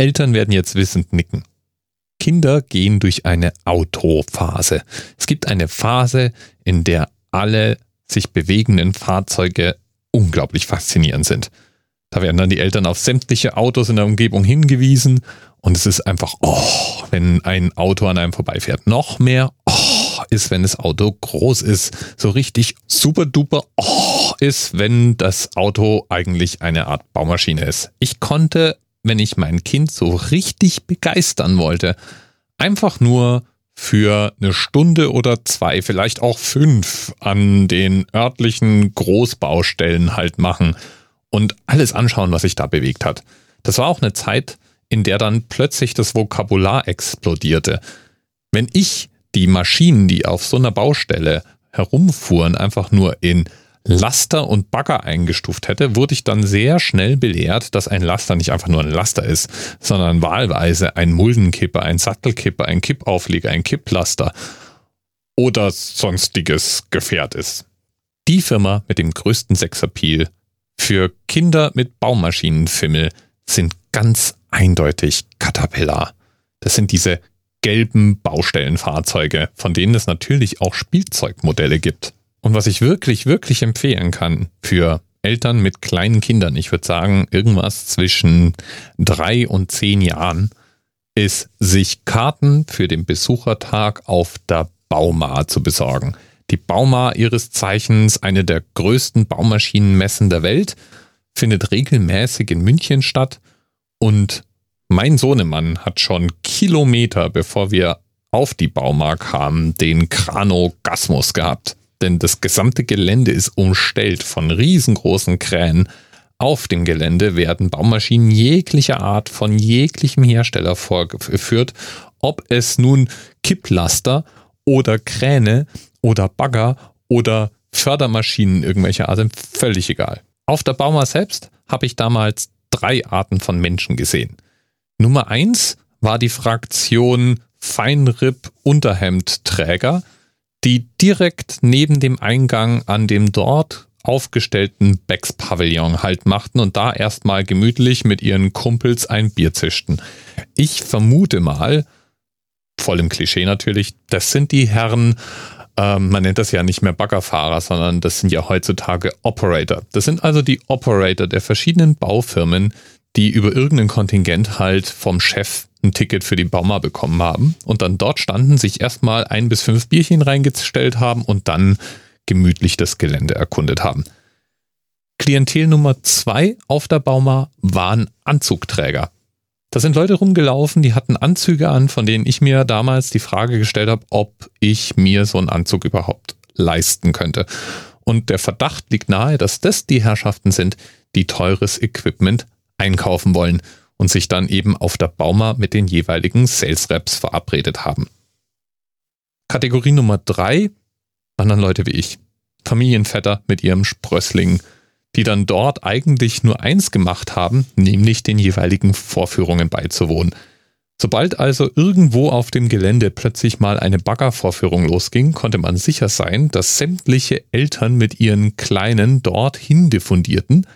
Eltern werden jetzt wissend nicken. Kinder gehen durch eine Autophase. Es gibt eine Phase, in der alle sich bewegenden Fahrzeuge unglaublich faszinierend sind. Da werden dann die Eltern auf sämtliche Autos in der Umgebung hingewiesen und es ist einfach, oh, wenn ein Auto an einem vorbeifährt. Noch mehr, oh, ist, wenn das Auto groß ist. So richtig super duper, oh, ist, wenn das Auto eigentlich eine Art Baumaschine ist. Ich konnte, wenn ich mein Kind so richtig begeistern wollte, einfach nur für eine Stunde oder zwei, vielleicht auch fünf an den örtlichen Großbaustellen halt machen und alles anschauen, was sich da bewegt hat. Das war auch eine Zeit, in der dann plötzlich das Vokabular explodierte. Wenn ich die Maschinen, die auf so einer Baustelle herumfuhren, einfach nur in Laster und Bagger eingestuft hätte, wurde ich dann sehr schnell belehrt, dass ein Laster nicht einfach nur ein Laster ist, sondern wahlweise ein Muldenkipper, ein Sattelkipper, ein Kippaufleger, ein Kipplaster oder sonstiges Gefährt ist. Die Firma mit dem größten Sexappeal für Kinder mit Baumaschinenfimmel sind ganz eindeutig Caterpillar. Das sind diese gelben Baustellenfahrzeuge, von denen es natürlich auch Spielzeugmodelle gibt. Und was ich wirklich, wirklich empfehlen kann für Eltern mit kleinen Kindern, ich würde sagen irgendwas zwischen drei und zehn Jahren, ist, sich Karten für den Besuchertag auf der Bauma zu besorgen. Die Bauma ihres Zeichens, eine der größten Baumaschinenmessen der Welt, findet regelmäßig in München statt und mein Sohnemann hat schon Kilometer, bevor wir auf die Bauma kamen, den Kranogasmus gehabt. Denn das gesamte Gelände ist umstellt von riesengroßen Kränen. Auf dem Gelände werden Baumaschinen jeglicher Art von jeglichem Hersteller vorgeführt, ob es nun Kipplaster oder Kräne oder Bagger oder Fördermaschinen irgendwelcher Art sind, völlig egal. Auf der Bauma selbst habe ich damals drei Arten von Menschen gesehen. Nummer eins war die Fraktion Feinripp-Unterhemdträger, die direkt neben dem Eingang an dem dort aufgestellten Becks-Pavillon halt machten und da erstmal gemütlich mit ihren Kumpels ein Bier zischten. Ich vermute mal, voll im Klischee natürlich, das sind die Herren, ähm, man nennt das ja nicht mehr Baggerfahrer, sondern das sind ja heutzutage Operator. Das sind also die Operator der verschiedenen Baufirmen, die über irgendein Kontingent halt vom Chef ein Ticket für die Bauma bekommen haben und dann dort standen, sich erstmal ein bis fünf Bierchen reingestellt haben und dann gemütlich das Gelände erkundet haben. Klientel Nummer zwei auf der Bauma waren Anzugträger. Da sind Leute rumgelaufen, die hatten Anzüge an, von denen ich mir damals die Frage gestellt habe, ob ich mir so einen Anzug überhaupt leisten könnte. Und der Verdacht liegt nahe, dass das die Herrschaften sind, die teures Equipment einkaufen wollen und sich dann eben auf der Bauma mit den jeweiligen Sales Reps verabredet haben. Kategorie Nummer drei dann Leute wie ich. Familienvetter mit ihrem Sprössling, die dann dort eigentlich nur eins gemacht haben, nämlich den jeweiligen Vorführungen beizuwohnen. Sobald also irgendwo auf dem Gelände plötzlich mal eine Baggervorführung losging, konnte man sicher sein, dass sämtliche Eltern mit ihren Kleinen dorthin diffundierten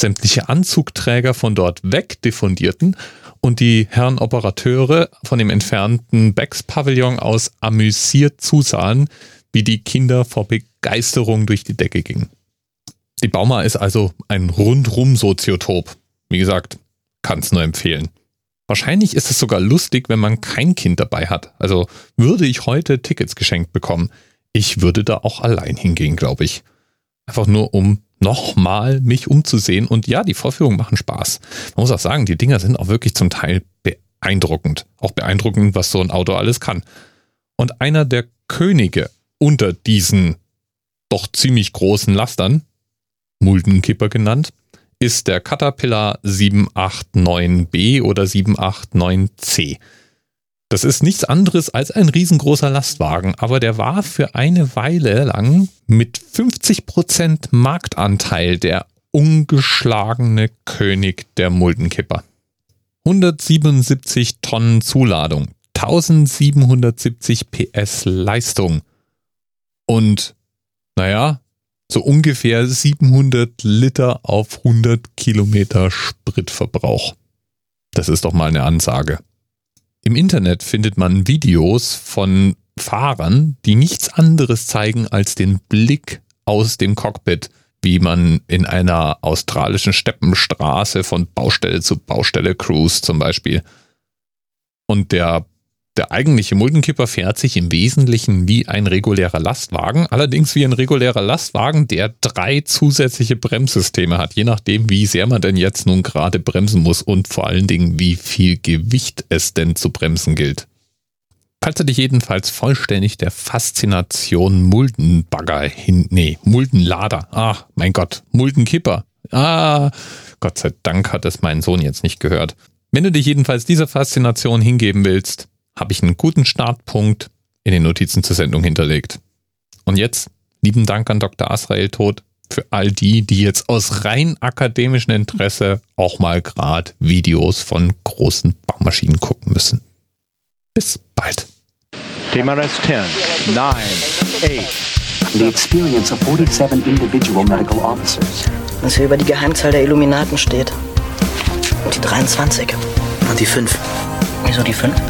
sämtliche Anzugträger von dort weg diffundierten und die Herren Operateure von dem entfernten Becks-Pavillon aus amüsiert zusahen, wie die Kinder vor Begeisterung durch die Decke gingen. Die Bauma ist also ein rundrum Soziotop. Wie gesagt, kann es nur empfehlen. Wahrscheinlich ist es sogar lustig, wenn man kein Kind dabei hat. Also würde ich heute Tickets geschenkt bekommen, ich würde da auch allein hingehen, glaube ich. Einfach nur, um nochmal mich umzusehen. Und ja, die Vorführungen machen Spaß. Man muss auch sagen, die Dinger sind auch wirklich zum Teil beeindruckend. Auch beeindruckend, was so ein Auto alles kann. Und einer der Könige unter diesen doch ziemlich großen Lastern, Muldenkipper genannt, ist der Caterpillar 789B oder 789C. Das ist nichts anderes als ein riesengroßer Lastwagen, aber der war für eine Weile lang mit 50% Marktanteil der ungeschlagene König der Muldenkipper. 177 Tonnen Zuladung, 1770 PS Leistung und naja, so ungefähr 700 Liter auf 100 Kilometer Spritverbrauch. Das ist doch mal eine Ansage. Im Internet findet man Videos von Fahrern, die nichts anderes zeigen als den Blick aus dem Cockpit, wie man in einer australischen Steppenstraße von Baustelle zu Baustelle cruise zum Beispiel. Und der der eigentliche Muldenkipper fährt sich im Wesentlichen wie ein regulärer Lastwagen, allerdings wie ein regulärer Lastwagen, der drei zusätzliche Bremssysteme hat, je nachdem, wie sehr man denn jetzt nun gerade bremsen muss und vor allen Dingen, wie viel Gewicht es denn zu bremsen gilt. Falls du dich jedenfalls vollständig der Faszination Muldenbagger hin, nee, Muldenlader, ach, mein Gott, Muldenkipper, ah, Gott sei Dank hat es mein Sohn jetzt nicht gehört. Wenn du dich jedenfalls dieser Faszination hingeben willst, habe ich einen guten Startpunkt in den Notizen zur Sendung hinterlegt. Und jetzt lieben Dank an Dr. Asrael Tod für all die, die jetzt aus rein akademischem Interesse auch mal gerade Videos von großen Baumaschinen gucken müssen. Bis bald. TMRS 10, 9, 8. The experience of 47 individual medical officers. Was hier über die Geheimzahl der Illuminaten steht. Und die 23. Und die 5. Wieso die 5?